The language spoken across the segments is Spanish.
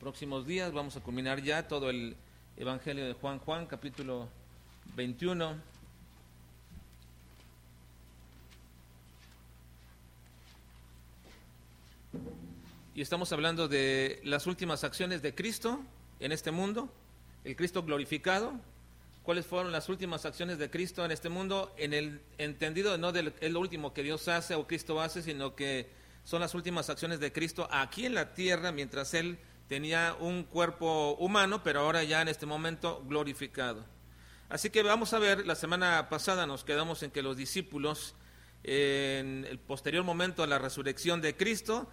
próximos días vamos a culminar ya todo el Evangelio de Juan Juan, capítulo 21. Y estamos hablando de las últimas acciones de Cristo en este mundo, el Cristo glorificado. ¿Cuáles fueron las últimas acciones de Cristo en este mundo? En el entendido no de es lo último que Dios hace o Cristo hace, sino que son las últimas acciones de Cristo aquí en la tierra mientras Él tenía un cuerpo humano, pero ahora ya en este momento glorificado. Así que vamos a ver, la semana pasada nos quedamos en que los discípulos, en el posterior momento de la resurrección de Cristo,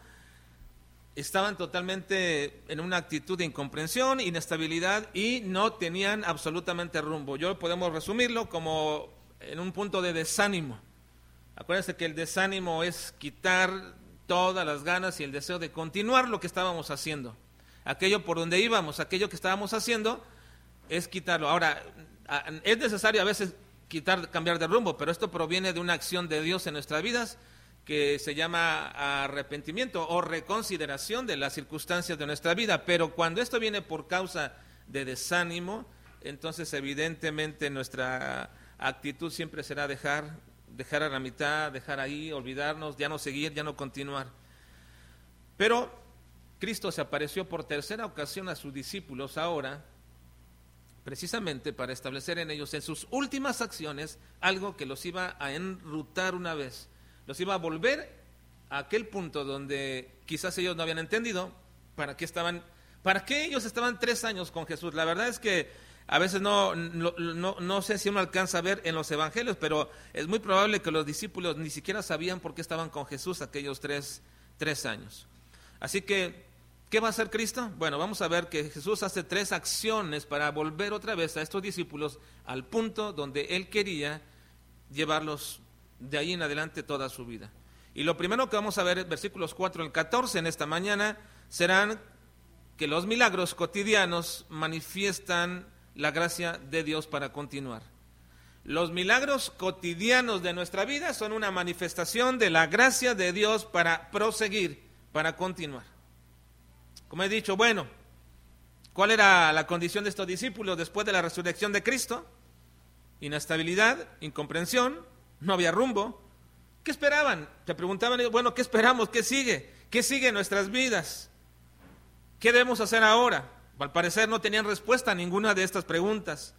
estaban totalmente en una actitud de incomprensión, inestabilidad y no tenían absolutamente rumbo. Yo podemos resumirlo como en un punto de desánimo. Acuérdense que el desánimo es quitar todas las ganas y el deseo de continuar lo que estábamos haciendo. Aquello por donde íbamos, aquello que estábamos haciendo, es quitarlo. Ahora, es necesario a veces quitar, cambiar de rumbo, pero esto proviene de una acción de Dios en nuestras vidas que se llama arrepentimiento o reconsideración de las circunstancias de nuestra vida. Pero cuando esto viene por causa de desánimo, entonces evidentemente nuestra actitud siempre será dejar dejar a la mitad, dejar ahí, olvidarnos, ya no seguir, ya no continuar. Pero Cristo se apareció por tercera ocasión a sus discípulos ahora, precisamente para establecer en ellos, en sus últimas acciones, algo que los iba a enrutar una vez, los iba a volver a aquel punto donde quizás ellos no habían entendido para qué estaban, para qué ellos estaban tres años con Jesús. La verdad es que a veces no, no, sé si uno alcanza a ver en los evangelios, pero es muy probable que los discípulos ni siquiera sabían por qué estaban con Jesús aquellos tres, tres años. Así que, ¿qué va a hacer Cristo? Bueno, vamos a ver que Jesús hace tres acciones para volver otra vez a estos discípulos al punto donde Él quería llevarlos de ahí en adelante toda su vida. Y lo primero que vamos a ver, versículos 4 al 14 en esta mañana, serán que los milagros cotidianos manifiestan la gracia de Dios para continuar. Los milagros cotidianos de nuestra vida son una manifestación de la gracia de Dios para proseguir, para continuar. Como he dicho, bueno, ¿cuál era la condición de estos discípulos después de la resurrección de Cristo? Inestabilidad, incomprensión, no había rumbo. ¿Qué esperaban? Se preguntaban, bueno, ¿qué esperamos? ¿Qué sigue? ¿Qué sigue en nuestras vidas? ¿Qué debemos hacer ahora? Al parecer no tenían respuesta a ninguna de estas preguntas.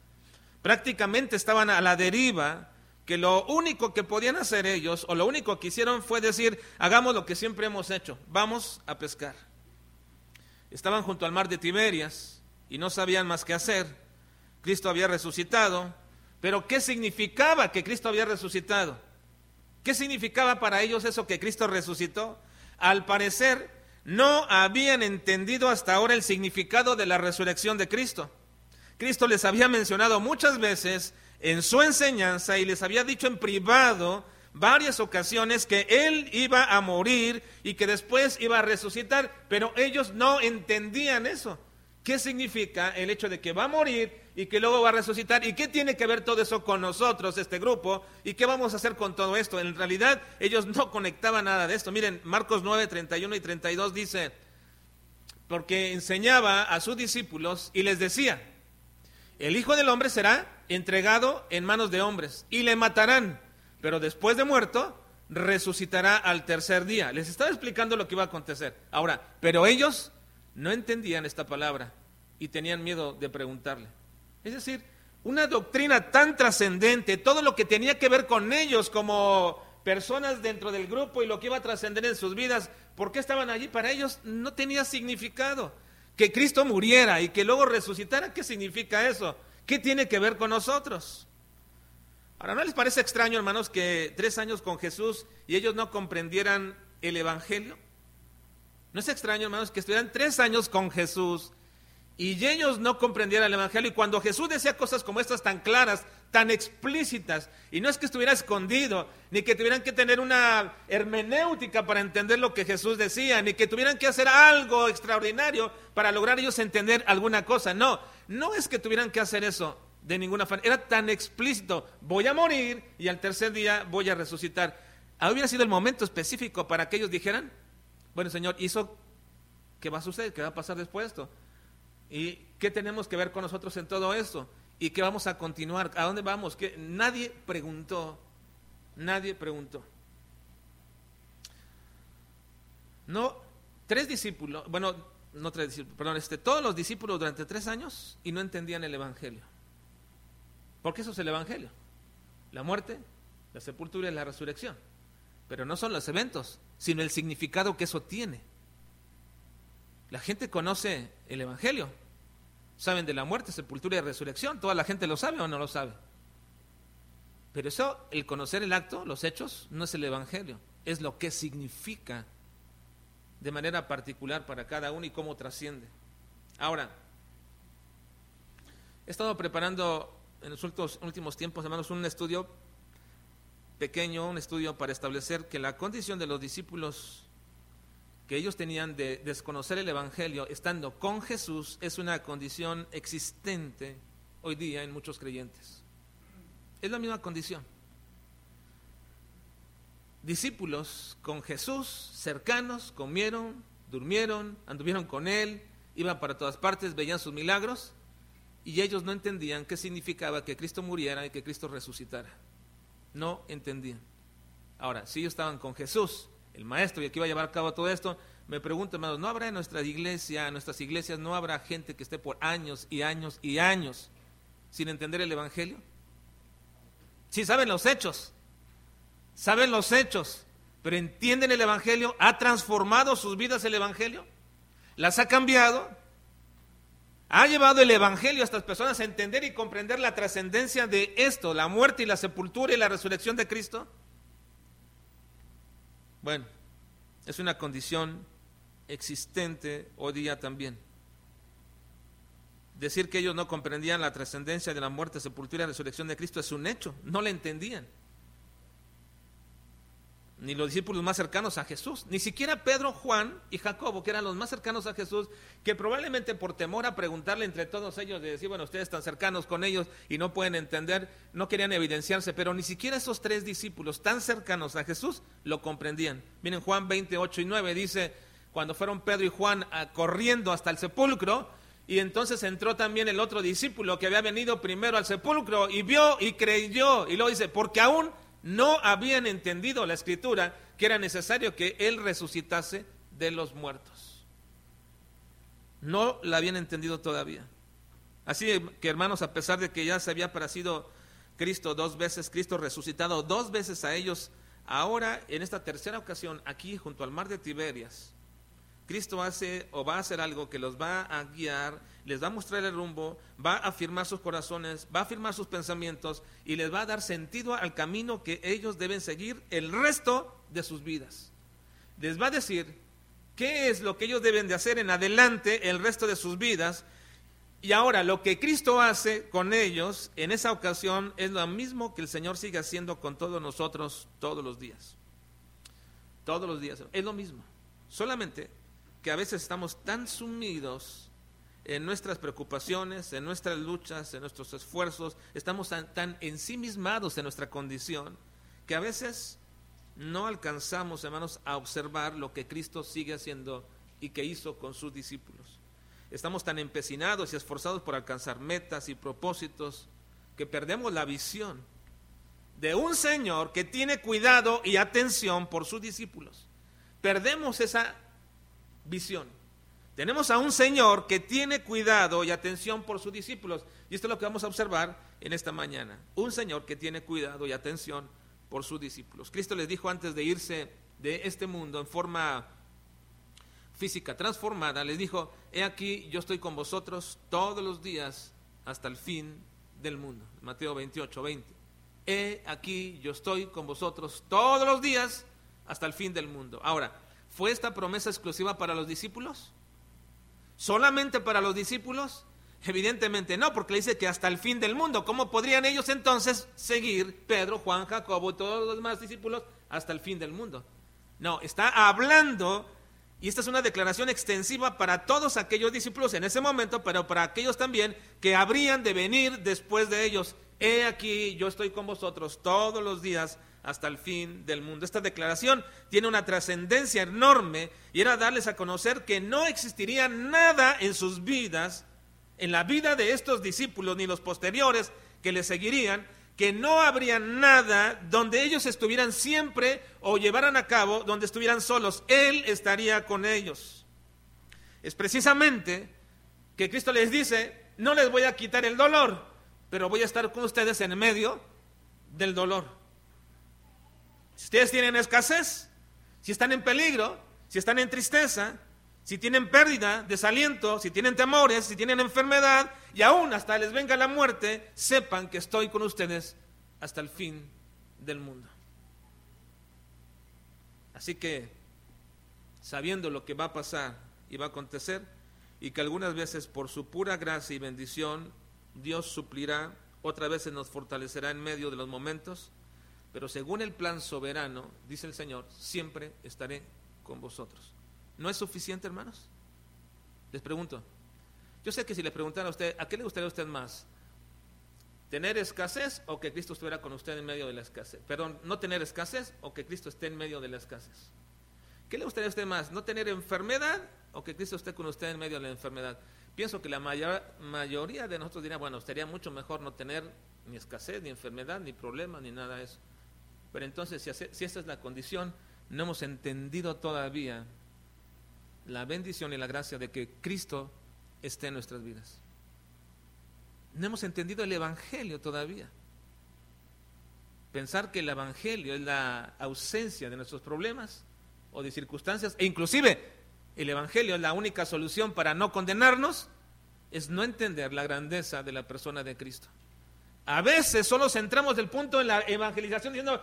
Prácticamente estaban a la deriva, que lo único que podían hacer ellos, o lo único que hicieron fue decir, hagamos lo que siempre hemos hecho, vamos a pescar. Estaban junto al mar de Tiberias y no sabían más qué hacer. Cristo había resucitado, pero ¿qué significaba que Cristo había resucitado? ¿Qué significaba para ellos eso que Cristo resucitó? Al parecer, no habían entendido hasta ahora el significado de la resurrección de Cristo. Cristo les había mencionado muchas veces en su enseñanza y les había dicho en privado varias ocasiones que Él iba a morir y que después iba a resucitar, pero ellos no entendían eso. ¿Qué significa el hecho de que va a morir y que luego va a resucitar. ¿Y qué tiene que ver todo eso con nosotros, este grupo? ¿Y qué vamos a hacer con todo esto? En realidad ellos no conectaban nada de esto. Miren, Marcos 9, 31 y 32 dice, porque enseñaba a sus discípulos y les decía, el Hijo del Hombre será entregado en manos de hombres y le matarán, pero después de muerto resucitará al tercer día. Les estaba explicando lo que iba a acontecer. Ahora, pero ellos no entendían esta palabra y tenían miedo de preguntarle. Es decir, una doctrina tan trascendente, todo lo que tenía que ver con ellos como personas dentro del grupo y lo que iba a trascender en sus vidas, ¿por qué estaban allí? Para ellos no tenía significado. Que Cristo muriera y que luego resucitara, ¿qué significa eso? ¿Qué tiene que ver con nosotros? Ahora, ¿no les parece extraño, hermanos, que tres años con Jesús y ellos no comprendieran el Evangelio? ¿No es extraño, hermanos, que estuvieran tres años con Jesús y ellos no comprendieran el Evangelio. Y cuando Jesús decía cosas como estas tan claras, tan explícitas, y no es que estuviera escondido, ni que tuvieran que tener una hermenéutica para entender lo que Jesús decía, ni que tuvieran que hacer algo extraordinario para lograr ellos entender alguna cosa. No, no es que tuvieran que hacer eso de ninguna forma. Era tan explícito, voy a morir y al tercer día voy a resucitar. ¿Hubiera sido el momento específico para que ellos dijeran, bueno Señor, hizo ¿Qué va a suceder? ¿Qué va a pasar después de esto? ¿Y qué tenemos que ver con nosotros en todo esto? ¿Y qué vamos a continuar? ¿A dónde vamos? ¿Qué? Nadie preguntó. Nadie preguntó. No, tres discípulos, bueno, no tres discípulos, perdón, este, todos los discípulos durante tres años y no entendían el Evangelio. Porque eso es el Evangelio. La muerte, la sepultura y la resurrección. Pero no son los eventos, sino el significado que eso tiene. La gente conoce el Evangelio. Saben de la muerte, sepultura y resurrección. Toda la gente lo sabe o no lo sabe. Pero eso, el conocer el acto, los hechos, no es el Evangelio. Es lo que significa de manera particular para cada uno y cómo trasciende. Ahora, he estado preparando en los últimos, tiempos, hermanos, un estudio pequeño, un estudio para establecer que la condición de los discípulos que ellos tenían de desconocer el Evangelio estando con Jesús es una condición existente hoy día en muchos creyentes. Es la misma condición discípulos con Jesús, cercanos, comieron, durmieron, anduvieron con Él, iban para todas partes, veían sus milagros, y ellos no entendían qué significaba que Cristo muriera y que Cristo resucitara. No entendían. Ahora, si ellos estaban con Jesús, el Maestro, y aquí va a llevar a cabo todo esto, me pregunto, hermanos, ¿no habrá en nuestra iglesia, en nuestras iglesias, no habrá gente que esté por años y años y años sin entender el Evangelio? Si saben los hechos, saben los hechos, pero entienden el Evangelio, ha transformado sus vidas el Evangelio, las ha cambiado, ha llevado el Evangelio a estas personas a entender y comprender la trascendencia de esto, la muerte y la sepultura y la resurrección de Cristo. Bueno, es una condición existente hoy día también. Decir que ellos no comprendían la trascendencia de la muerte, sepultura y resurrección de Cristo es un hecho, no la entendían ni los discípulos más cercanos a Jesús, ni siquiera Pedro, Juan y Jacobo, que eran los más cercanos a Jesús, que probablemente por temor a preguntarle entre todos ellos, de decir, bueno, ustedes están cercanos con ellos y no pueden entender, no querían evidenciarse, pero ni siquiera esos tres discípulos tan cercanos a Jesús lo comprendían. Miren, Juan 28 y 9 dice, cuando fueron Pedro y Juan ah, corriendo hasta el sepulcro, y entonces entró también el otro discípulo que había venido primero al sepulcro y vio y creyó, y luego dice, porque aún no habían entendido la escritura que era necesario que Él resucitase de los muertos. No la habían entendido todavía. Así que hermanos, a pesar de que ya se había aparecido Cristo dos veces, Cristo resucitado dos veces a ellos, ahora en esta tercera ocasión, aquí junto al mar de Tiberias, Cristo hace o va a hacer algo que los va a guiar, les va a mostrar el rumbo, va a afirmar sus corazones, va a afirmar sus pensamientos y les va a dar sentido al camino que ellos deben seguir el resto de sus vidas. Les va a decir qué es lo que ellos deben de hacer en adelante el resto de sus vidas. Y ahora lo que Cristo hace con ellos en esa ocasión es lo mismo que el Señor sigue haciendo con todos nosotros todos los días. Todos los días. Es lo mismo. Solamente que a veces estamos tan sumidos en nuestras preocupaciones, en nuestras luchas, en nuestros esfuerzos, estamos tan, ensimismados en nuestra condición, que a veces no alcanzamos, hermanos, a observar lo que Cristo sigue haciendo y que hizo con sus discípulos. Estamos tan empecinados y esforzados por alcanzar metas y propósitos que perdemos la visión de un Señor que tiene cuidado y atención por sus discípulos. Perdemos esa visión. Tenemos a un Señor que tiene cuidado y atención por sus discípulos. Y esto es lo que vamos a observar en esta mañana. Un Señor que tiene cuidado y atención por sus discípulos. Cristo les dijo antes de irse de este mundo en forma física transformada, les dijo, he aquí, yo estoy con vosotros todos los días hasta el fin del mundo. Mateo 28, 20. He aquí, yo estoy con vosotros todos los días hasta el fin del mundo. Ahora, ¿Fue esta promesa exclusiva para los discípulos? ¿Solamente para los discípulos? Evidentemente no, porque le dice que hasta el fin del mundo. ¿Cómo podrían ellos entonces seguir Pedro, Juan, Jacobo y todos los demás discípulos hasta el fin del mundo? No, está hablando, y esta es una declaración extensiva para todos aquellos discípulos en ese momento, pero para aquellos también que habrían de venir después de ellos. He aquí, yo estoy con vosotros todos los días hasta el fin del mundo. Esta declaración tiene una trascendencia enorme y era darles a conocer que no existiría nada en sus vidas, en la vida de estos discípulos ni los posteriores que les seguirían, que no habría nada donde ellos estuvieran siempre o llevaran a cabo, donde estuvieran solos. Él estaría con ellos. Es precisamente que Cristo les dice, no les voy a quitar el dolor, pero voy a estar con ustedes en medio del dolor. Si ustedes tienen escasez, si están en peligro, si están en tristeza, si tienen pérdida, desaliento, si tienen temores, si tienen enfermedad y aún hasta les venga la muerte, sepan que estoy con ustedes hasta el fin del mundo. Así que, sabiendo lo que va a pasar y va a acontecer, y que algunas veces por su pura gracia y bendición Dios suplirá, otras veces nos fortalecerá en medio de los momentos, pero según el plan soberano, dice el Señor, siempre estaré con vosotros. ¿No es suficiente, hermanos? Les pregunto. Yo sé que si le preguntara a usted, ¿a qué le gustaría a usted más? ¿Tener escasez o que Cristo estuviera con usted en medio de la escasez? Perdón, no tener escasez o que Cristo esté en medio de la escasez. ¿Qué le gustaría a usted más? ¿No tener enfermedad o que Cristo esté con usted en medio de la enfermedad? Pienso que la mayoría de nosotros diría, bueno, estaría mucho mejor no tener ni escasez, ni enfermedad, ni problema, ni nada de eso. Pero entonces, si, si esta es la condición, no hemos entendido todavía la bendición y la gracia de que Cristo esté en nuestras vidas. No hemos entendido el Evangelio todavía. Pensar que el Evangelio es la ausencia de nuestros problemas o de circunstancias, e inclusive el Evangelio es la única solución para no condenarnos, es no entender la grandeza de la persona de Cristo. A veces solo centramos el punto en la evangelización diciendo,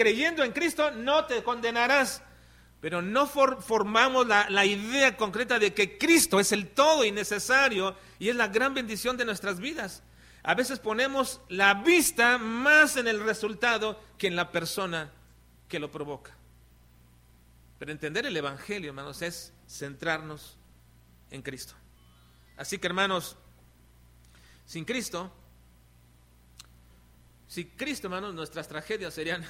creyendo en Cristo no te condenarás, pero no formamos la, la, idea concreta de que Cristo es el todo y necesario y es la gran bendición de nuestras vidas. A veces ponemos la vista más en el resultado que en la persona que lo provoca. Pero entender el Evangelio, hermanos, es centrarnos en Cristo. Así que, hermanos, sin Cristo, sin Cristo, hermanos, nuestras tragedias serían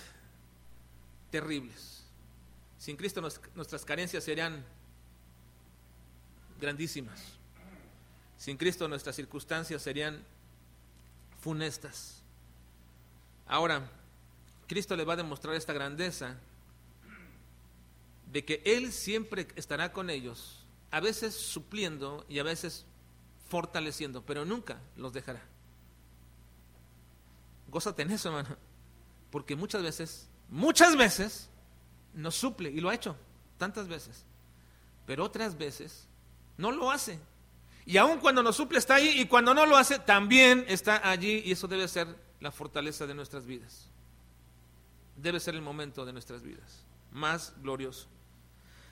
terribles. Sin Cristo nuestras carencias serían grandísimas. Sin Cristo nuestras circunstancias serían funestas. Ahora, Cristo le va a demostrar esta grandeza de que Él siempre estará con ellos, a veces supliendo y a veces fortaleciendo, pero nunca los dejará. Gózate en eso, hermano, porque muchas veces, muchas veces nos suple, y lo ha hecho tantas veces, pero otras veces no lo hace. Y aun cuando nos suple está ahí y cuando no lo hace también está allí y eso debe ser la fortaleza de nuestras vidas. Debe ser el momento de nuestras vidas más glorioso.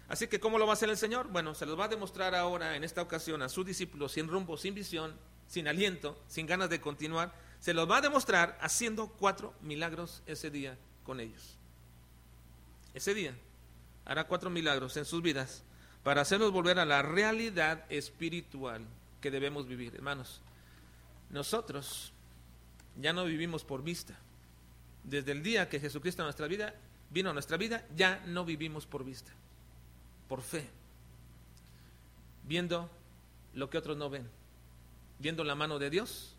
Así que, ¿cómo lo va a hacer el Señor? Bueno, se los va a demostrar ahora, en esta ocasión, a sus discípulos sin rumbo, sin visión, sin aliento, sin ganas de continuar. Se los va a demostrar haciendo cuatro milagros ese día con ellos. Ese día hará cuatro milagros en sus vidas para hacernos volver a la realidad espiritual que debemos vivir. Hermanos, nosotros ya no vivimos por vista. Desde el día que Jesucristo a nuestra vida vino a nuestra vida, ya no vivimos por vista por fe, viendo lo que otros no ven, viendo la mano de Dios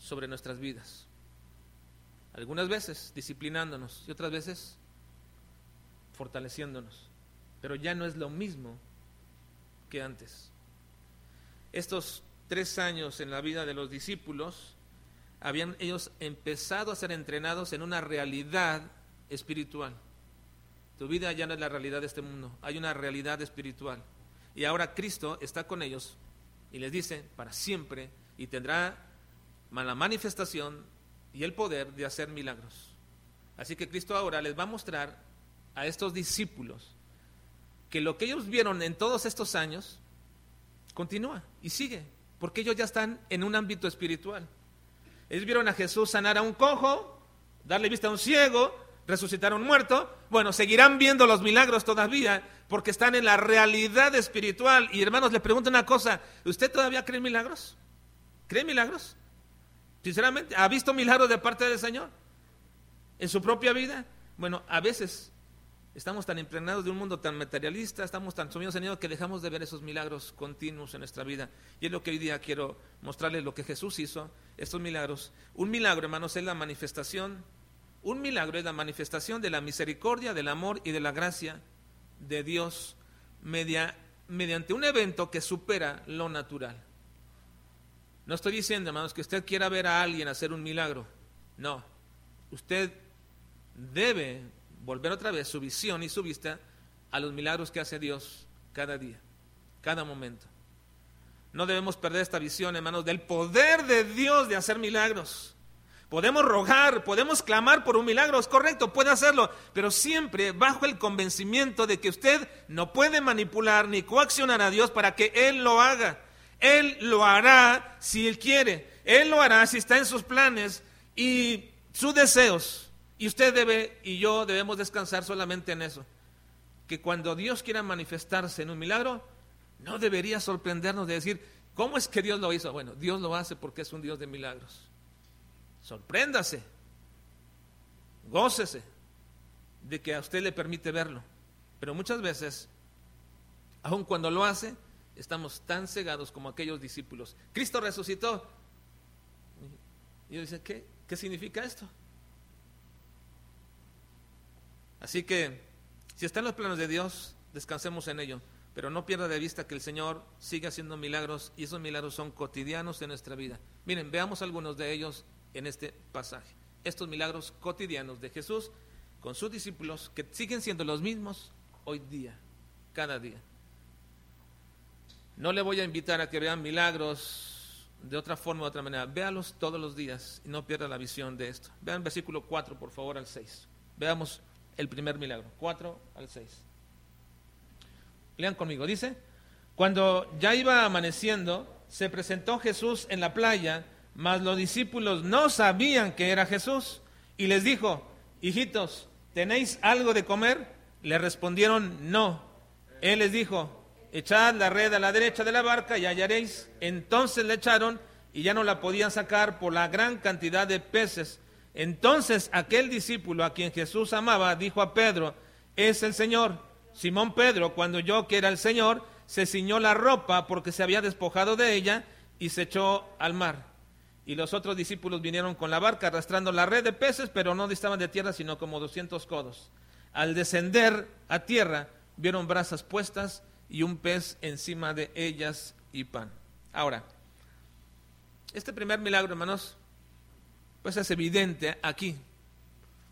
sobre nuestras vidas. Algunas veces disciplinándonos y otras veces fortaleciéndonos, pero ya no es lo mismo que antes. Estos tres años en la vida de los discípulos, habían ellos empezado a ser entrenados en una realidad espiritual. Tu vida ya no es la realidad de este mundo, hay una realidad espiritual. Y ahora Cristo está con ellos y les dice, para siempre, y tendrá la manifestación y el poder de hacer milagros. Así que Cristo ahora les va a mostrar a estos discípulos que lo que ellos vieron en todos estos años continúa y sigue, porque ellos ya están en un ámbito espiritual. Ellos vieron a Jesús sanar a un cojo, darle vista a un ciego, resucitaron muerto, bueno, seguirán viendo los milagros todavía porque están en la realidad espiritual. Y hermanos, les pregunto una cosa, ¿usted todavía cree en milagros? ¿Cree en milagros? Sinceramente, ¿ha visto milagros de parte del Señor? en su propia vida. Bueno, a veces estamos tan impregnados de un mundo tan materialista, estamos tan sumidos en ello que dejamos de ver esos milagros continuos en nuestra vida. Y es lo que hoy día quiero mostrarles lo que Jesús hizo, estos milagros. Un milagro, hermanos, es la manifestación, un milagro es la manifestación de la misericordia, del amor y de la gracia de Dios media, mediante un evento que supera lo natural. No estoy diciendo, hermanos, que usted quiera ver a alguien hacer un milagro. No. Usted debe volver otra vez su visión y su vista a los milagros que hace Dios cada día, cada momento. No debemos perder esta visión, hermanos, del poder de Dios de hacer milagros. Podemos rogar, podemos clamar por un milagro, es correcto, puede hacerlo, pero siempre bajo el convencimiento de que usted no puede manipular ni coaccionar a Dios para que Él lo haga. Él lo hará si Él quiere. Él lo hará si está en sus planes y sus deseos. Y usted debe y yo debemos descansar solamente en eso. Que cuando Dios quiera manifestarse en un milagro, no debería sorprendernos de decir, ¿cómo es que Dios lo hizo? Bueno, Dios lo hace porque es un Dios de milagros. Sorpréndase, gócese de que a usted le permite verlo. Pero muchas veces, aun cuando lo hace, estamos tan cegados como aquellos discípulos. Cristo resucitó. Y yo dice, ¿qué? ¿Qué significa esto? Así que, si está en los planos de Dios, descansemos en ello. Pero no pierda de vista que el Señor sigue haciendo milagros y esos milagros son cotidianos en nuestra vida. Miren, veamos algunos de ellos en este pasaje. Estos milagros cotidianos de Jesús con sus discípulos que siguen siendo los mismos hoy día, cada día. No le voy a invitar a que vean milagros de otra forma de otra manera. Véalos todos los días y no pierda la visión de esto. Vean versículo 4, por favor, al 6. Veamos el primer milagro, 4 al 6. Lean conmigo, dice, cuando ya iba amaneciendo, se presentó Jesús en la playa, mas los discípulos no sabían que era Jesús, y les dijo, hijitos, ¿tenéis algo de comer? Le respondieron, no. Él les dijo, echad la red a la derecha de la barca y hallaréis. Entonces le echaron y ya no la podían sacar por la gran cantidad de peces. Entonces aquel discípulo a quien Jesús amaba dijo a Pedro, es el Señor. Simón Pedro, cuando oyó que era el Señor, se ciñó la ropa porque se había despojado de ella y se echó al mar. Y los otros discípulos vinieron con la barca arrastrando la red de peces, pero no distaban de tierra sino como doscientos codos. Al descender a tierra, vieron brasas puestas y un pez encima de ellas y pan. Ahora, este primer milagro, hermanos, pues es evidente aquí.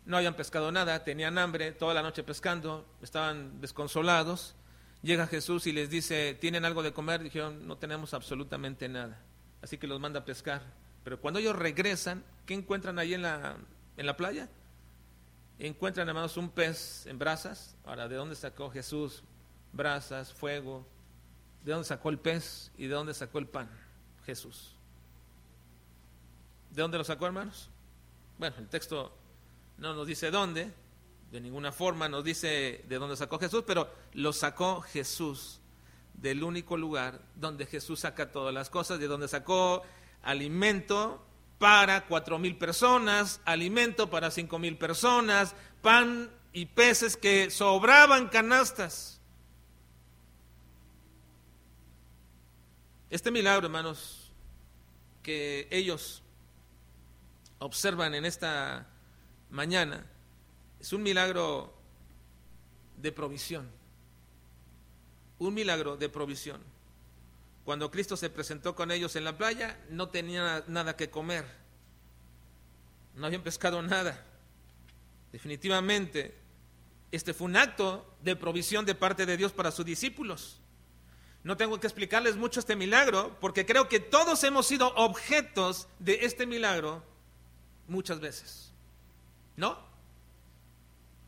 No habían pescado nada, tenían hambre, toda la noche pescando, estaban desconsolados. Llega Jesús y les dice, ¿tienen algo de comer? Dijeron, no tenemos absolutamente nada. Así que los manda a pescar. Pero cuando ellos regresan, ¿qué encuentran ahí en la, en la playa? Encuentran, hermanos, un pez en brasas. Ahora, ¿de dónde sacó Jesús brasas, fuego. ¿De dónde sacó el pez y de dónde sacó el pan? Jesús. ¿De dónde lo sacó, hermanos? Bueno, el texto no nos dice dónde, de ninguna forma nos dice de dónde sacó Jesús, pero lo sacó Jesús del único lugar donde Jesús saca todas las cosas, de donde sacó alimento para cuatro mil personas, alimento para cinco mil personas, pan y peces que sobraban canastas. Este milagro, hermanos, que ellos observan en esta mañana, es un milagro de provisión. Un milagro de provisión. Cuando Cristo se presentó con ellos en la playa, no tenían nada que comer. No habían pescado nada. Definitivamente, este fue un acto de provisión de parte de Dios para sus discípulos. No tengo que explicarles mucho este milagro, porque creo que todos hemos sido objetos de este milagro muchas veces. ¿No?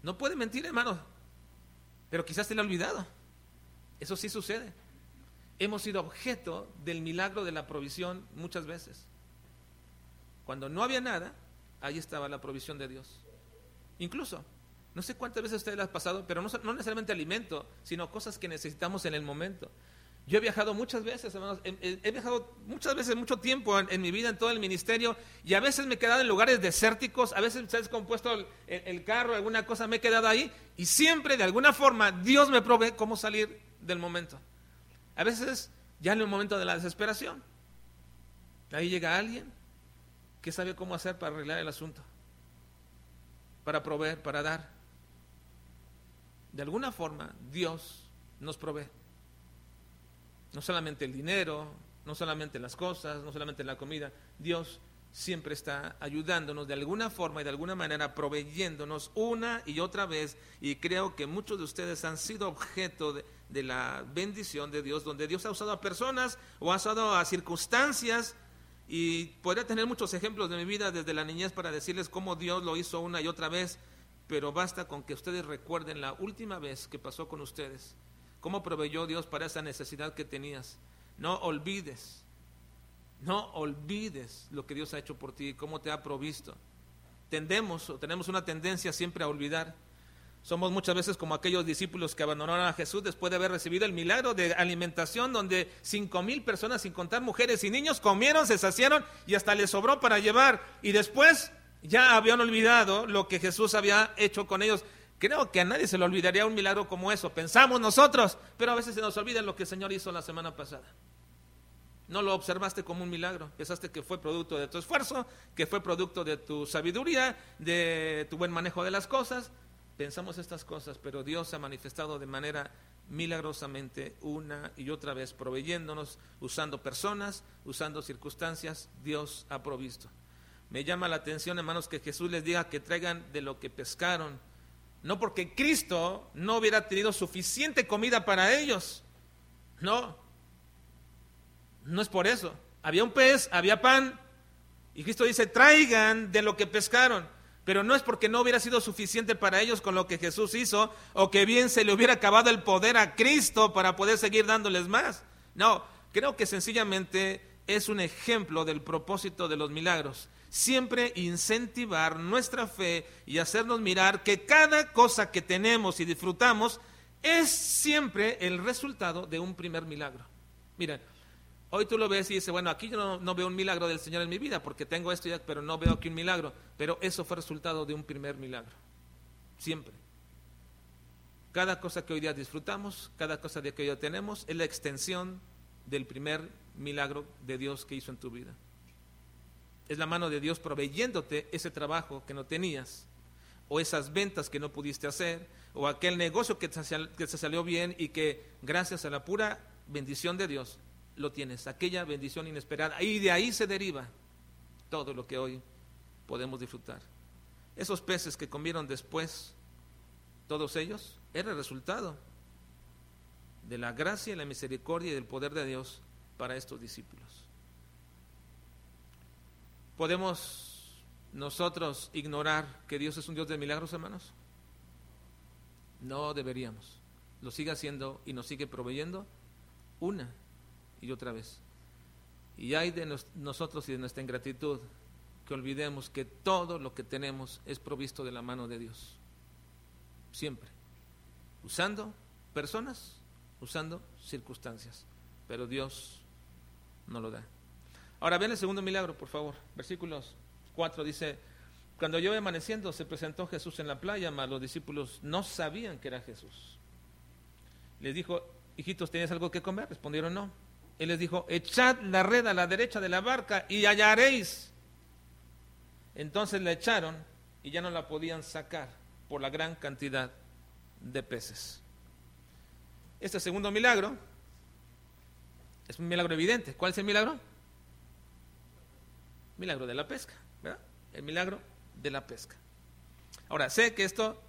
No puede mentir, hermano. Pero quizás te lo ha olvidado. Eso sí sucede. Hemos sido objeto del milagro de la provisión muchas veces. Cuando no había nada, ahí estaba la provisión de Dios. Incluso, no sé cuántas veces ustedes le han pasado, pero no, no necesariamente alimento, sino cosas que necesitamos en el momento. Yo he viajado muchas veces, hermanos, he, viajado muchas veces, mucho tiempo en, en, mi vida, en todo el ministerio, y a veces me he quedado en lugares desérticos, a veces se ha descompuesto el, el, carro, alguna cosa, me he quedado ahí, y siempre, de alguna forma, Dios me provee cómo salir del momento. A veces, ya en el momento de la desesperación, ahí llega alguien que sabe cómo hacer para arreglar el asunto, para proveer, para dar. De alguna forma, Dios nos provee. No solamente el dinero, no solamente las cosas, no solamente la comida. Dios siempre está ayudándonos de alguna forma y de alguna manera proveyéndonos una y otra vez. Y creo que muchos de ustedes han sido objeto de, la bendición de Dios, donde Dios ha usado a personas o ha usado a circunstancias. Y podría tener muchos ejemplos de mi vida desde la niñez para decirles cómo Dios lo hizo una y otra vez, pero basta con que ustedes recuerden la última vez que pasó con ustedes ¿Cómo proveyó Dios para esa necesidad que tenías? No olvides, no olvides lo que Dios ha hecho por ti, cómo te ha provisto. Tendemos o tenemos una tendencia siempre a olvidar. Somos muchas veces como aquellos discípulos que abandonaron a Jesús después de haber recibido el milagro de alimentación donde cinco mil personas, sin contar mujeres y niños, comieron, se saciaron y hasta les sobró para llevar. Y después ya habían olvidado lo que Jesús había hecho con ellos. Creo que a nadie se le olvidaría un milagro como eso. Pensamos nosotros, pero a veces se nos olvida lo que el Señor hizo la semana pasada. No lo observaste como un milagro. Pensaste que fue producto de tu esfuerzo, que fue producto de tu sabiduría, de tu buen manejo de las cosas. Pensamos estas cosas, pero Dios ha manifestado de manera milagrosamente una y otra vez, proveyéndonos, usando personas, usando circunstancias. Dios ha provisto. Me llama la atención, hermanos, que Jesús les diga que traigan de lo que pescaron no porque Cristo no hubiera tenido suficiente comida para ellos. No. No es por eso. Había un pez, había pan. Y Cristo dice, traigan de lo que pescaron. Pero no es porque no hubiera sido suficiente para ellos con lo que Jesús hizo o que bien se le hubiera acabado el poder a Cristo para poder seguir dándoles más. No, creo que sencillamente es un ejemplo del propósito de los milagros siempre incentivar nuestra fe y hacernos mirar que cada cosa que tenemos y disfrutamos es siempre el resultado de un primer milagro. Miren, hoy tú lo ves y dices, bueno, aquí yo no, veo un milagro del Señor en mi vida porque tengo esto, ya, pero no veo aquí un milagro. Pero eso fue resultado de un primer milagro. Siempre. Cada cosa que hoy día disfrutamos, cada cosa que hoy día tenemos, es la extensión del primer milagro de Dios que hizo en tu vida es la mano de Dios proveyéndote ese trabajo que no tenías, o esas ventas que no pudiste hacer, o aquel negocio que te, salió bien y que gracias a la pura bendición de Dios lo tienes, aquella bendición inesperada. Y de ahí se deriva todo lo que hoy podemos disfrutar. Esos peces que comieron después, todos ellos, era el resultado de la gracia la misericordia y del poder de Dios para estos discípulos. ¿Podemos nosotros ignorar que Dios es un Dios de milagros, hermanos? No deberíamos. Lo sigue haciendo y nos sigue proveyendo una y otra vez. Y hay de nosotros y de nuestra ingratitud que olvidemos que todo lo que tenemos es provisto de la mano de Dios. Siempre. Usando personas, usando circunstancias. Pero Dios no lo da. Ahora ven el segundo milagro, por favor. Versículos 4 dice, cuando yo amaneciendo se presentó Jesús en la playa, mas los discípulos no sabían que era Jesús. Les dijo, hijitos, ¿tenéis algo que comer? Respondieron no. Él les dijo, echad la red a la derecha de la barca y hallaréis. Entonces la echaron y ya no la podían sacar por la gran cantidad de peces. Este segundo milagro es un milagro evidente. ¿Cuál es el milagro? Milagro de la pesca, ¿verdad? El milagro de la pesca. Ahora, sé que esto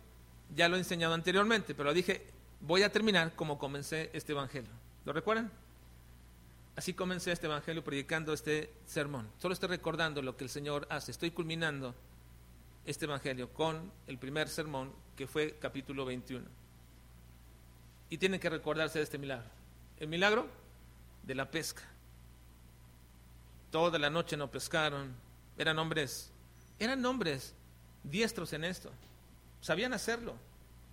ya lo he enseñado anteriormente, pero dije, voy a terminar como comencé este evangelio. ¿Lo recuerdan? Así comencé este evangelio predicando este sermón. Solo estoy recordando lo que el Señor hace. Estoy culminando este evangelio con el primer sermón que fue capítulo 21. Y tienen que recordarse de este milagro. El milagro de la pesca. Toda la noche no pescaron. Eran hombres, eran hombres diestros en esto. Sabían hacerlo.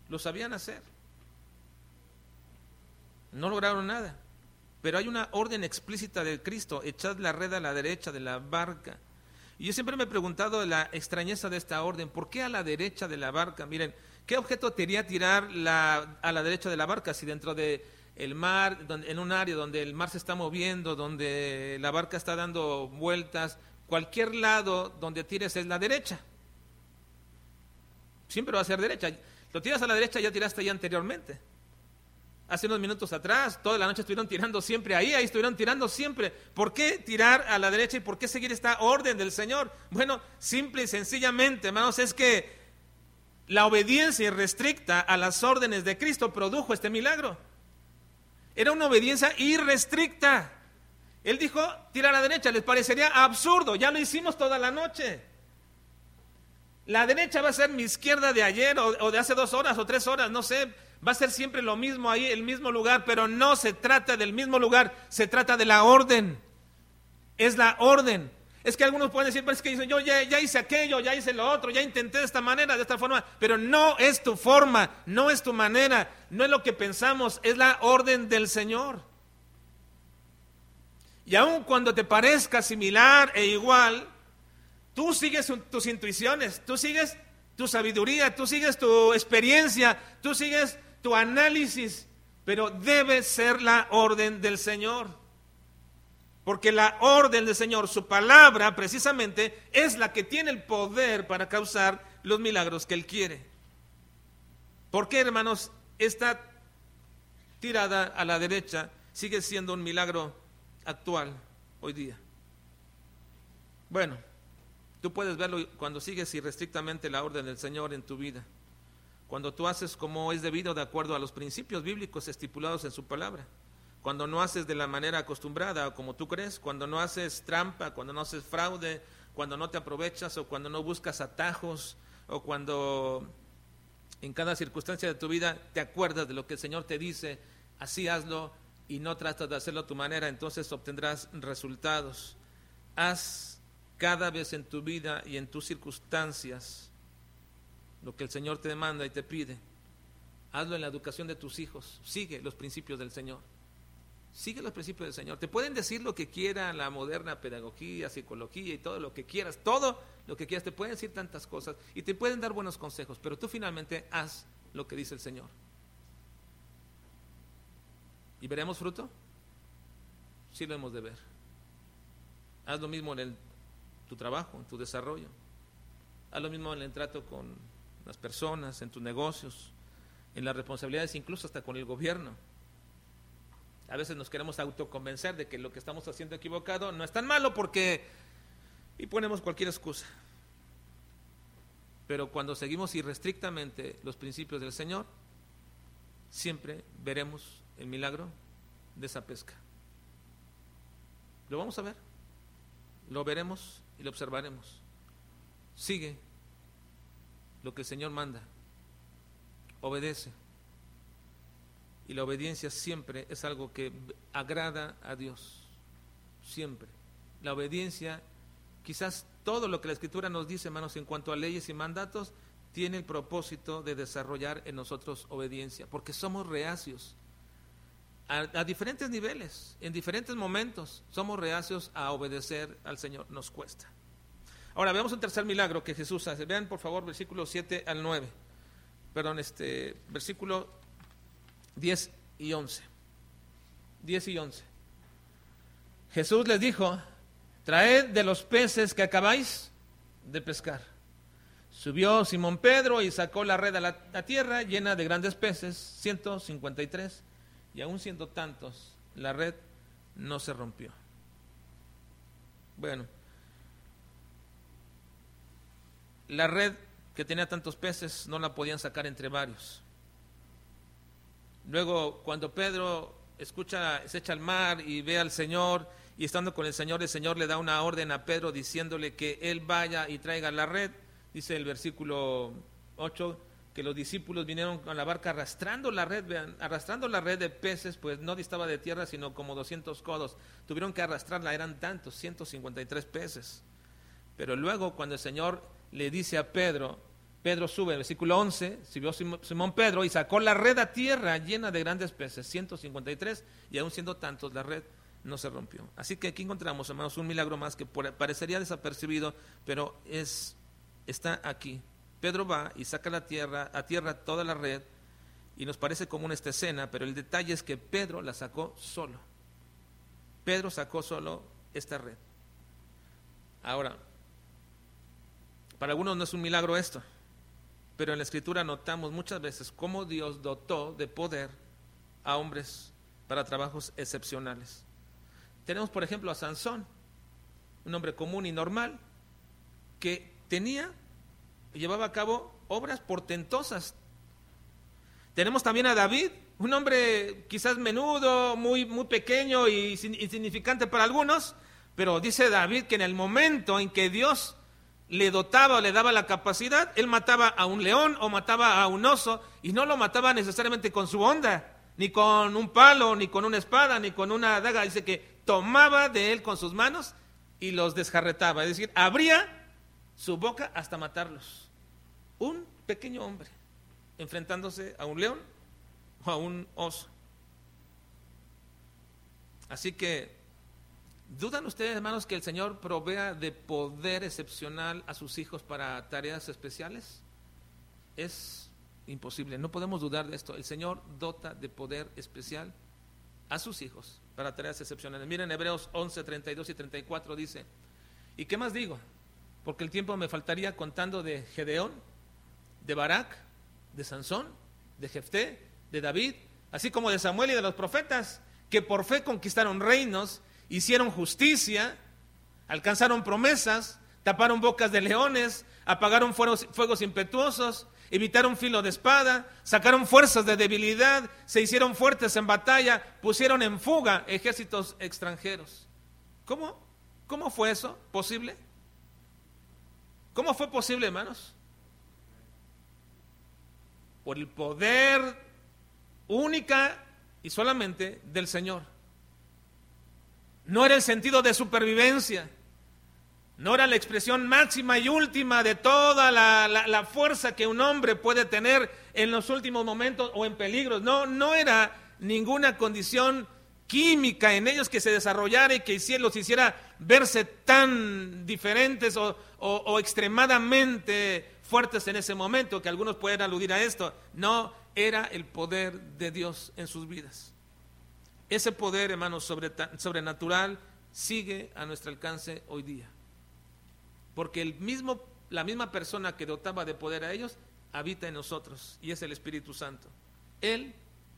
Lo sabían hacer. No lograron nada. pero hay una orden explícita de Cristo, echad la red a la derecha de la barca. Y yo siempre me he preguntado la extrañeza de esta orden, ¿por qué a la derecha de la barca? Miren, ¿qué objeto quería tirar a la derecha de la barca si dentro de el mar, en un área donde el mar se está moviendo, donde la barca está dando vueltas, cualquier lado donde tires es la derecha. Siempre va a ser derecha. Lo tiras a la derecha, ya tiraste ya anteriormente. Hace unos minutos atrás, toda la noche estuvieron tirando siempre ahí, ahí estuvieron tirando siempre. ¿Por qué tirar a la derecha y por qué seguir esta orden del Señor? Bueno, simple y sencillamente, hermanos, es que la obediencia irrestricta a las órdenes de Cristo produjo este milagro. Era una obediencia irrestricta. Él dijo, tira a la derecha, les parecería absurdo, ya lo hicimos toda la noche. La derecha va a ser mi izquierda de ayer o, de hace dos horas o tres horas, no sé, va a ser siempre lo mismo ahí, el mismo lugar, pero no se trata del mismo lugar, se trata de la orden. Es la orden. Es que algunos pueden decir, pues es que yo ya, ya, hice aquello, ya hice lo otro, ya intenté de esta manera, de esta forma, pero no es tu forma, no es tu manera, no es lo que pensamos, es la orden del Señor. Y aun cuando te parezca similar e igual, tú sigues tus intuiciones, tú sigues tu sabiduría, tú sigues tu experiencia, tú sigues tu análisis, pero debe ser la orden del Señor. Porque la orden del Señor, su palabra precisamente, es la que tiene el poder para causar los milagros que Él quiere. ¿Por qué, hermanos, esta tirada a la derecha sigue siendo un milagro actual hoy día? Bueno, tú puedes verlo cuando sigues irrestrictamente la orden del Señor en tu vida. Cuando tú haces como es debido de acuerdo a los principios bíblicos estipulados en su palabra cuando no haces de la manera acostumbrada como tú crees, cuando no haces trampa, cuando no haces fraude, cuando no te aprovechas o cuando no buscas atajos o cuando en cada circunstancia de tu vida te acuerdas de lo que el Señor te dice, así hazlo y no tratas de hacerlo a tu manera, entonces obtendrás resultados. Haz cada vez en tu vida y en tus circunstancias lo que el Señor te demanda y te pide. Hazlo en la educación de tus hijos. Sigue los principios del Señor. Sigue los principios del Señor. Te pueden decir lo que quieran, la moderna pedagogía, psicología y todo lo que quieras, todo lo que quieras. Te pueden decir tantas cosas y te pueden dar buenos consejos, pero tú finalmente haz lo que dice el Señor. ¿Y veremos fruto? Sí lo hemos de ver. Haz lo mismo en tu trabajo, en tu desarrollo. Haz lo mismo en el trato con las personas, en tus negocios, en las responsabilidades, incluso hasta con el gobierno. A veces nos queremos autoconvencer de que lo que estamos haciendo equivocado no es tan malo porque... y ponemos cualquier excusa. Pero cuando seguimos irrestrictamente los principios del Señor, siempre veremos el milagro de esa pesca. Lo vamos a ver, lo veremos y lo observaremos. Sigue lo que el Señor manda, obedece y la obediencia siempre es algo que agrada a Dios. Siempre. La obediencia, quizás todo lo que la Escritura nos dice, hermanos, en cuanto a leyes y mandatos, tiene el propósito de desarrollar en nosotros obediencia, porque somos reacios. A, diferentes niveles, en diferentes momentos, somos reacios a obedecer al Señor, nos cuesta. Ahora veamos un tercer milagro que Jesús hace. Vean por favor versículo 7 al 9. Perdón, este versículo 10 y 11. 10 y 11. Jesús les dijo, traed de los peces que acabáis de pescar. Subió Simón Pedro y sacó la red a la, tierra llena de grandes peces, 153, y aún siendo tantos, la red no se rompió. Bueno, la red que tenía tantos peces no la podían sacar entre varios. Luego, cuando Pedro escucha, se echa al mar y ve al Señor, y estando con el Señor, el Señor le da una orden a Pedro diciéndole que él vaya y traiga la red. Dice el versículo 8 que los discípulos vinieron con la barca arrastrando la red, vean, arrastrando la red de peces, pues no distaba de tierra, sino como 200 codos. Tuvieron que arrastrarla, eran tantos, 153 peces. Pero luego cuando el Señor le dice a Pedro Pedro sube, versículo 11, subió Simón Pedro y sacó la red a tierra llena de grandes peces, 153, y aún siendo tantos, la red no se rompió. Así que aquí encontramos, hermanos, un milagro más que parecería desapercibido, pero es, está aquí. Pedro va y saca la tierra, a tierra toda la red, y nos parece común esta escena, pero el detalle es que Pedro la sacó solo. Pedro sacó solo esta red. Ahora, para algunos no es un milagro esto, pero en la escritura notamos muchas veces cómo Dios dotó de poder a hombres para trabajos excepcionales. Tenemos, por ejemplo, a Sansón, un hombre común y normal, que tenía y llevaba a cabo obras portentosas. Tenemos también a David, un hombre quizás menudo, muy, muy pequeño y insignificante para algunos, pero dice David que en el momento en que Dios le dotaba o le daba la capacidad, él mataba a un león o mataba a un oso y no lo mataba necesariamente con su onda, ni con un palo, ni con una espada, ni con una daga. Dice que tomaba de él con sus manos y los desjarretaba. Es decir, abría su boca hasta matarlos. Un pequeño hombre enfrentándose a un león o a un oso. Así que ¿Dudan ustedes, hermanos, que el Señor provea de poder excepcional a sus hijos para tareas especiales? Es imposible, no podemos dudar de esto. El Señor dota de poder especial a sus hijos para tareas excepcionales. Miren Hebreos 11, 32 y 34 dice, ¿y qué más digo? Porque el tiempo me faltaría contando de Gedeón, de Barak, de Sansón, de Jefté, de David, así como de Samuel y de los profetas, que por fe conquistaron reinos hicieron justicia, alcanzaron promesas, taparon bocas de leones, apagaron fuegos, impetuosos, evitaron filo de espada, sacaron fuerzas de debilidad, se hicieron fuertes en batalla, pusieron en fuga ejércitos extranjeros. ¿Cómo? ¿Cómo fue eso posible? ¿Cómo fue posible, hermanos? Por el poder única y solamente del Señor. No era el sentido de supervivencia. No era la expresión máxima y última de toda la, fuerza que un hombre puede tener en los últimos momentos o en peligros. No, no era ninguna condición química en ellos que se desarrollara y que los hiciera verse tan diferentes o, o extremadamente fuertes en ese momento, que algunos pueden aludir a esto. No, era el poder de Dios en sus vidas. Ese poder, hermanos, sobrenatural sigue a nuestro alcance hoy día. Porque el mismo, la misma persona que dotaba de poder a ellos habita en nosotros y es el Espíritu Santo. Él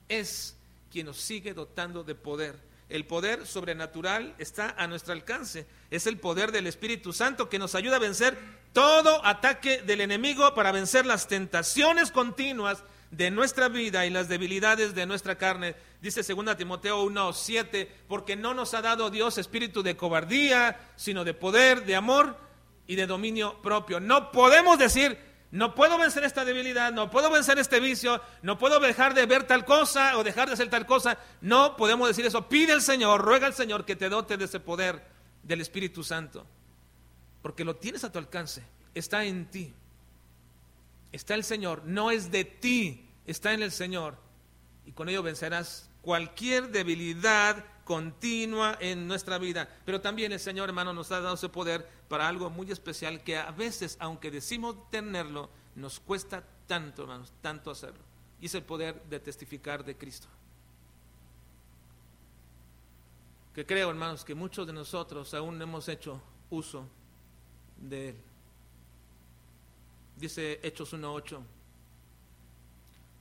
es quien nos sigue dotando de poder. El poder sobrenatural está a nuestro alcance. Es el poder del Espíritu Santo que nos ayuda a vencer todo ataque del enemigo para vencer las tentaciones continuas de nuestra vida y las debilidades de nuestra carne. Dice 2 Timoteo 1, 7, porque no nos ha dado Dios espíritu de cobardía, sino de poder, de amor y de dominio propio. No podemos decir, no puedo vencer esta debilidad, no puedo vencer este vicio, no puedo dejar de ver tal cosa o dejar de hacer tal cosa. No podemos decir eso. Pide al Señor, ruega al Señor que te dote de ese poder del Espíritu Santo. Porque lo tienes a tu alcance, está en ti. Está el Señor, no es de ti, está en el Señor y con ello vencerás cualquier debilidad continua en nuestra vida. Pero también el Señor, hermano, nos ha dado ese poder para algo muy especial que a veces, aunque decimos tenerlo, nos cuesta tanto, hermanos, tanto hacerlo. Y es el poder de testificar de Cristo. Que creo, hermanos, que muchos de nosotros aún hemos hecho uso de Él. Dice Hechos 1.8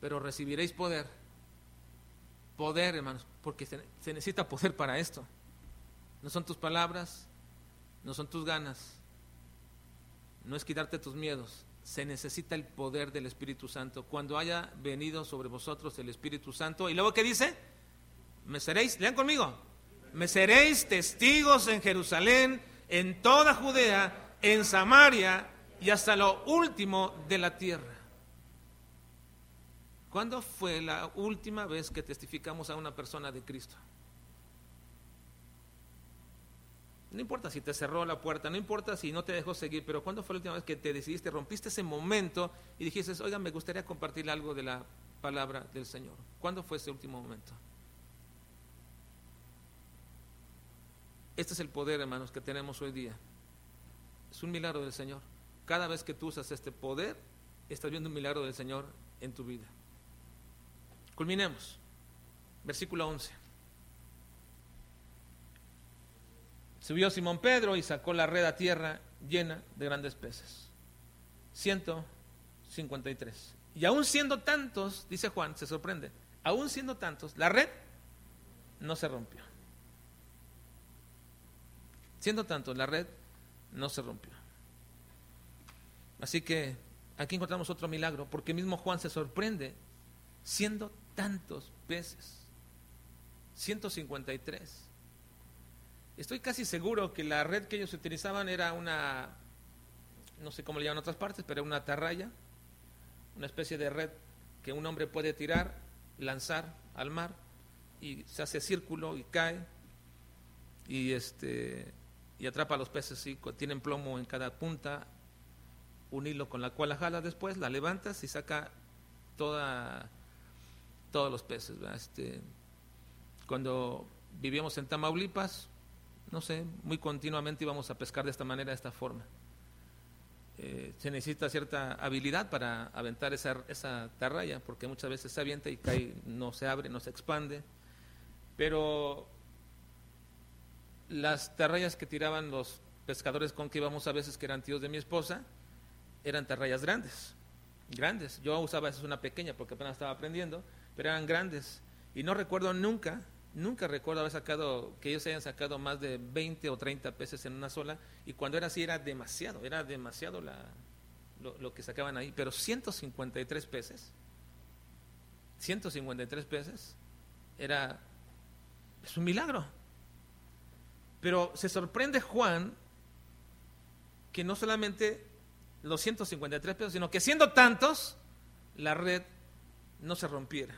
pero recibiréis poder. Poder, hermanos, porque se, necesita poder para esto. No son tus palabras, no son tus ganas, no es quitarte tus miedos, se necesita el poder del Espíritu Santo. Cuando haya venido sobre vosotros el Espíritu Santo, y luego ¿qué dice? Me seréis, lean conmigo, me seréis testigos en Jerusalén, en toda Judea, en Samaria y hasta lo último de la tierra. ¿Cuándo fue la última vez que testificamos a una persona de Cristo? No importa si te cerró la puerta, no importa si no te dejó seguir, pero ¿cuándo fue la última vez que te decidiste, rompiste ese momento y dijiste, oiga, me gustaría compartir algo de la palabra del Señor? ¿Cuándo fue ese último momento? Este es el poder, hermanos, que tenemos hoy día. Es un milagro del Señor. Cada vez que tú usas este poder, estás viendo un milagro del Señor en tu vida. Culminemos. Versículo 11. Subió Simón Pedro y sacó la red a tierra llena de grandes peces. 153. Y aún siendo tantos, dice Juan, se sorprende, aún siendo tantos, la red no se rompió. Siendo tantos, la red no se rompió. Así que aquí encontramos otro milagro, porque mismo Juan se sorprende, siendo tantos peces. 153. Estoy casi seguro que la red que ellos utilizaban era una, no sé cómo le llaman otras partes, pero una atarraya, una especie de red que un hombre puede tirar, lanzar al mar y se hace círculo y cae y este y atrapa a los peces y tienen plomo en cada punta, un hilo con la cual la jala después, la levantas y saca toda todos los peces. Este, cuando vivíamos en Tamaulipas, no sé, muy continuamente íbamos a pescar de esta manera, de esta forma. Eh, se necesita cierta habilidad para aventar esa, esa tarraya, porque muchas veces se avienta y cae, no se abre, no se expande. Pero las tarrayas que tiraban los pescadores con que íbamos a veces, que eran tíos de mi esposa, eran tarrayas grandes, grandes. Yo usaba esa una pequeña porque apenas estaba aprendiendo, pero eran grandes. Y no recuerdo nunca Nunca recuerdo haber sacado, que ellos hayan sacado más de 20 o 30 peces en una sola, y cuando era así era demasiado, era demasiado lo, que sacaban ahí, pero 153 peces, 153 peces, era, es un milagro. Pero se sorprende Juan que no solamente los 153 pesos, sino que siendo tantos, la red no se rompiera.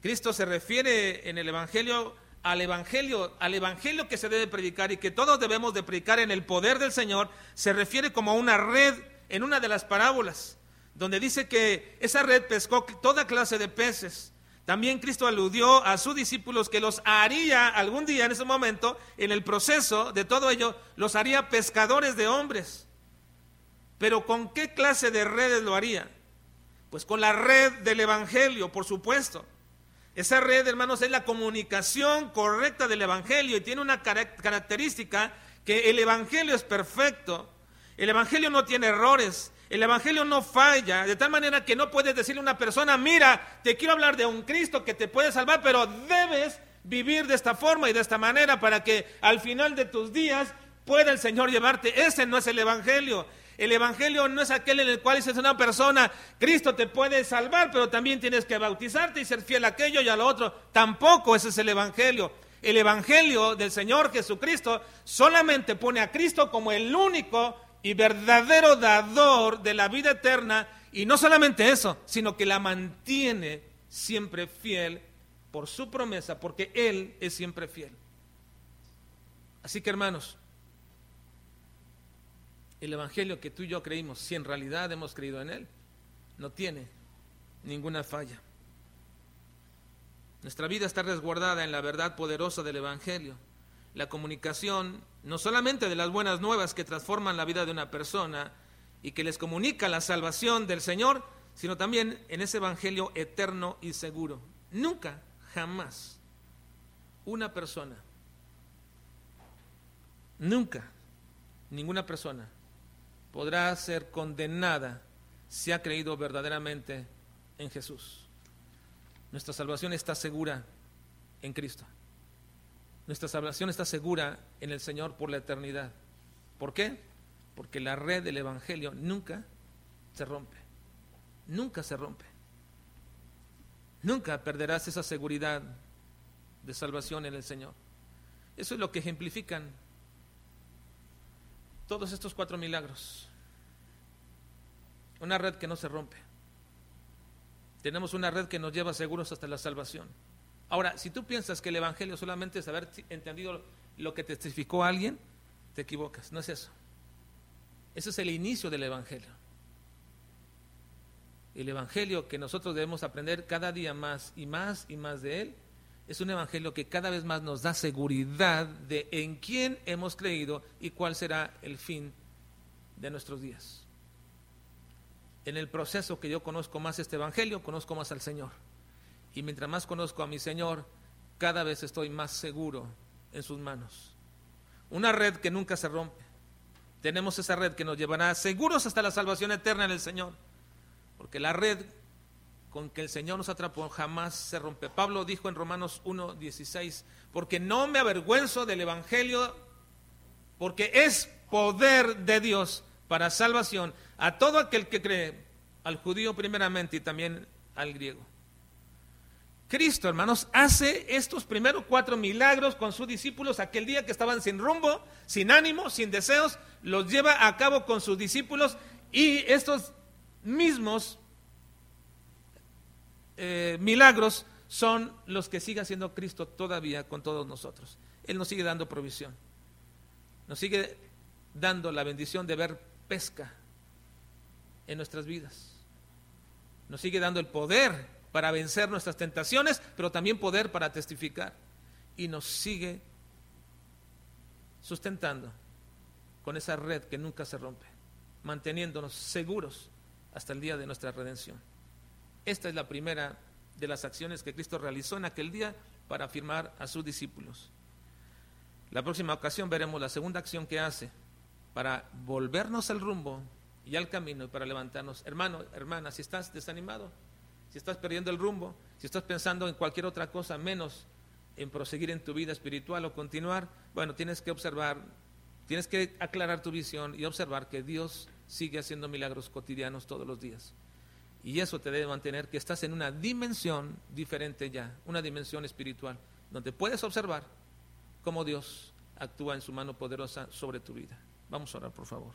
Cristo se refiere en el Evangelio al Evangelio, al Evangelio que se debe predicar y que todos debemos de predicar en el poder del Señor, se refiere como a una red en una de las parábolas, donde dice que esa red pescó toda clase de peces. También Cristo aludió a sus discípulos que los haría algún día en ese momento, en el proceso de todo ello, los haría pescadores de hombres. Pero ¿con qué clase de redes lo haría? Pues con la red del Evangelio, por supuesto. Esa red, hermanos, es la comunicación correcta del Evangelio y tiene una característica que el Evangelio es perfecto. El Evangelio no tiene errores. El Evangelio no falla, de tal manera que no puedes decirle a una persona, mira, te quiero hablar de un Cristo que te puede salvar, pero debes vivir de esta forma y de esta manera para que al final de tus días pueda el Señor llevarte. Ese no es el Evangelio. El Evangelio no es aquel en el cual dices una persona, Cristo te puede salvar, pero también tienes que bautizarte y ser fiel a aquello y a lo otro. Tampoco ese es el Evangelio. El Evangelio del Señor Jesucristo solamente pone a Cristo como el único y verdadero dador de la vida eterna. Y no solamente eso, sino que la mantiene siempre fiel por su promesa, porque Él es siempre fiel. Así que hermanos, el Evangelio que tú y yo creímos, si en realidad hemos creído en él, no tiene ninguna falla. Nuestra vida está resguardada en la verdad poderosa del Evangelio. La comunicación no solamente de las buenas nuevas que transforman la vida de una persona y que les comunica la salvación del Señor, sino también en ese Evangelio eterno y seguro. Nunca, jamás, una persona, nunca, ninguna persona podrá ser condenada si ha creído verdaderamente en Jesús. Nuestra salvación está segura en Cristo. Nuestra salvación está segura en el Señor por la eternidad. ¿Por qué? Porque la red del Evangelio nunca se rompe. Nunca se rompe. Nunca perderás esa seguridad de salvación en el Señor. Eso es lo que ejemplifican todos estos cuatro milagros. Una red que no se rompe. Tenemos una red que nos lleva seguros hasta la salvación. Ahora, si tú piensas que el Evangelio solamente es haber entendido lo que testificó alguien, te equivocas. No es eso. Ese es el inicio del Evangelio. El Evangelio que nosotros debemos aprender cada día más y más y más de él es un evangelio que cada vez más nos da seguridad de en quién hemos creído y cuál será el fin de nuestros días. En el proceso que yo conozco más este evangelio, conozco más al Señor. Y mientras más conozco a mi Señor, cada vez estoy más seguro en sus manos. Una red que nunca se rompe. Tenemos esa red que nos llevará seguros hasta la salvación eterna en el Señor. Porque la red con que el Señor nos atrapó jamás se rompe. Pablo dijo en Romanos 1:16, porque no me avergüenzo del Evangelio, porque es poder de Dios para salvación a todo aquel que cree, al judío primeramente y también al griego. Cristo, hermanos, hace estos primeros cuatro milagros con sus discípulos aquel día que estaban sin rumbo, sin ánimo, sin deseos, los lleva a cabo con sus discípulos y estos mismos eh, milagros son los que sigue haciendo Cristo todavía con todos nosotros. Él nos sigue dando provisión. Nos sigue dando la bendición de ver pesca en nuestras vidas. Nos sigue dando el poder para vencer nuestras tentaciones, pero también poder para testificar. Y nos sigue sustentando con esa red que nunca se rompe, manteniéndonos seguros hasta el día de nuestra redención. Esta es la primera de las acciones que Cristo realizó en aquel día para afirmar a sus discípulos. La próxima ocasión veremos la segunda acción que hace para volvernos al rumbo y al camino y para levantarnos. Hermano, hermana, si estás desanimado, si estás perdiendo el rumbo, si estás pensando en cualquier otra cosa menos en proseguir en tu vida espiritual o continuar, bueno, tienes que observar, tienes que aclarar tu visión y observar que Dios sigue haciendo milagros cotidianos todos los días. Y eso te debe mantener que estás en una dimensión diferente ya, una dimensión espiritual, donde puedes observar cómo Dios actúa en su mano poderosa sobre tu vida. Vamos a orar, por favor.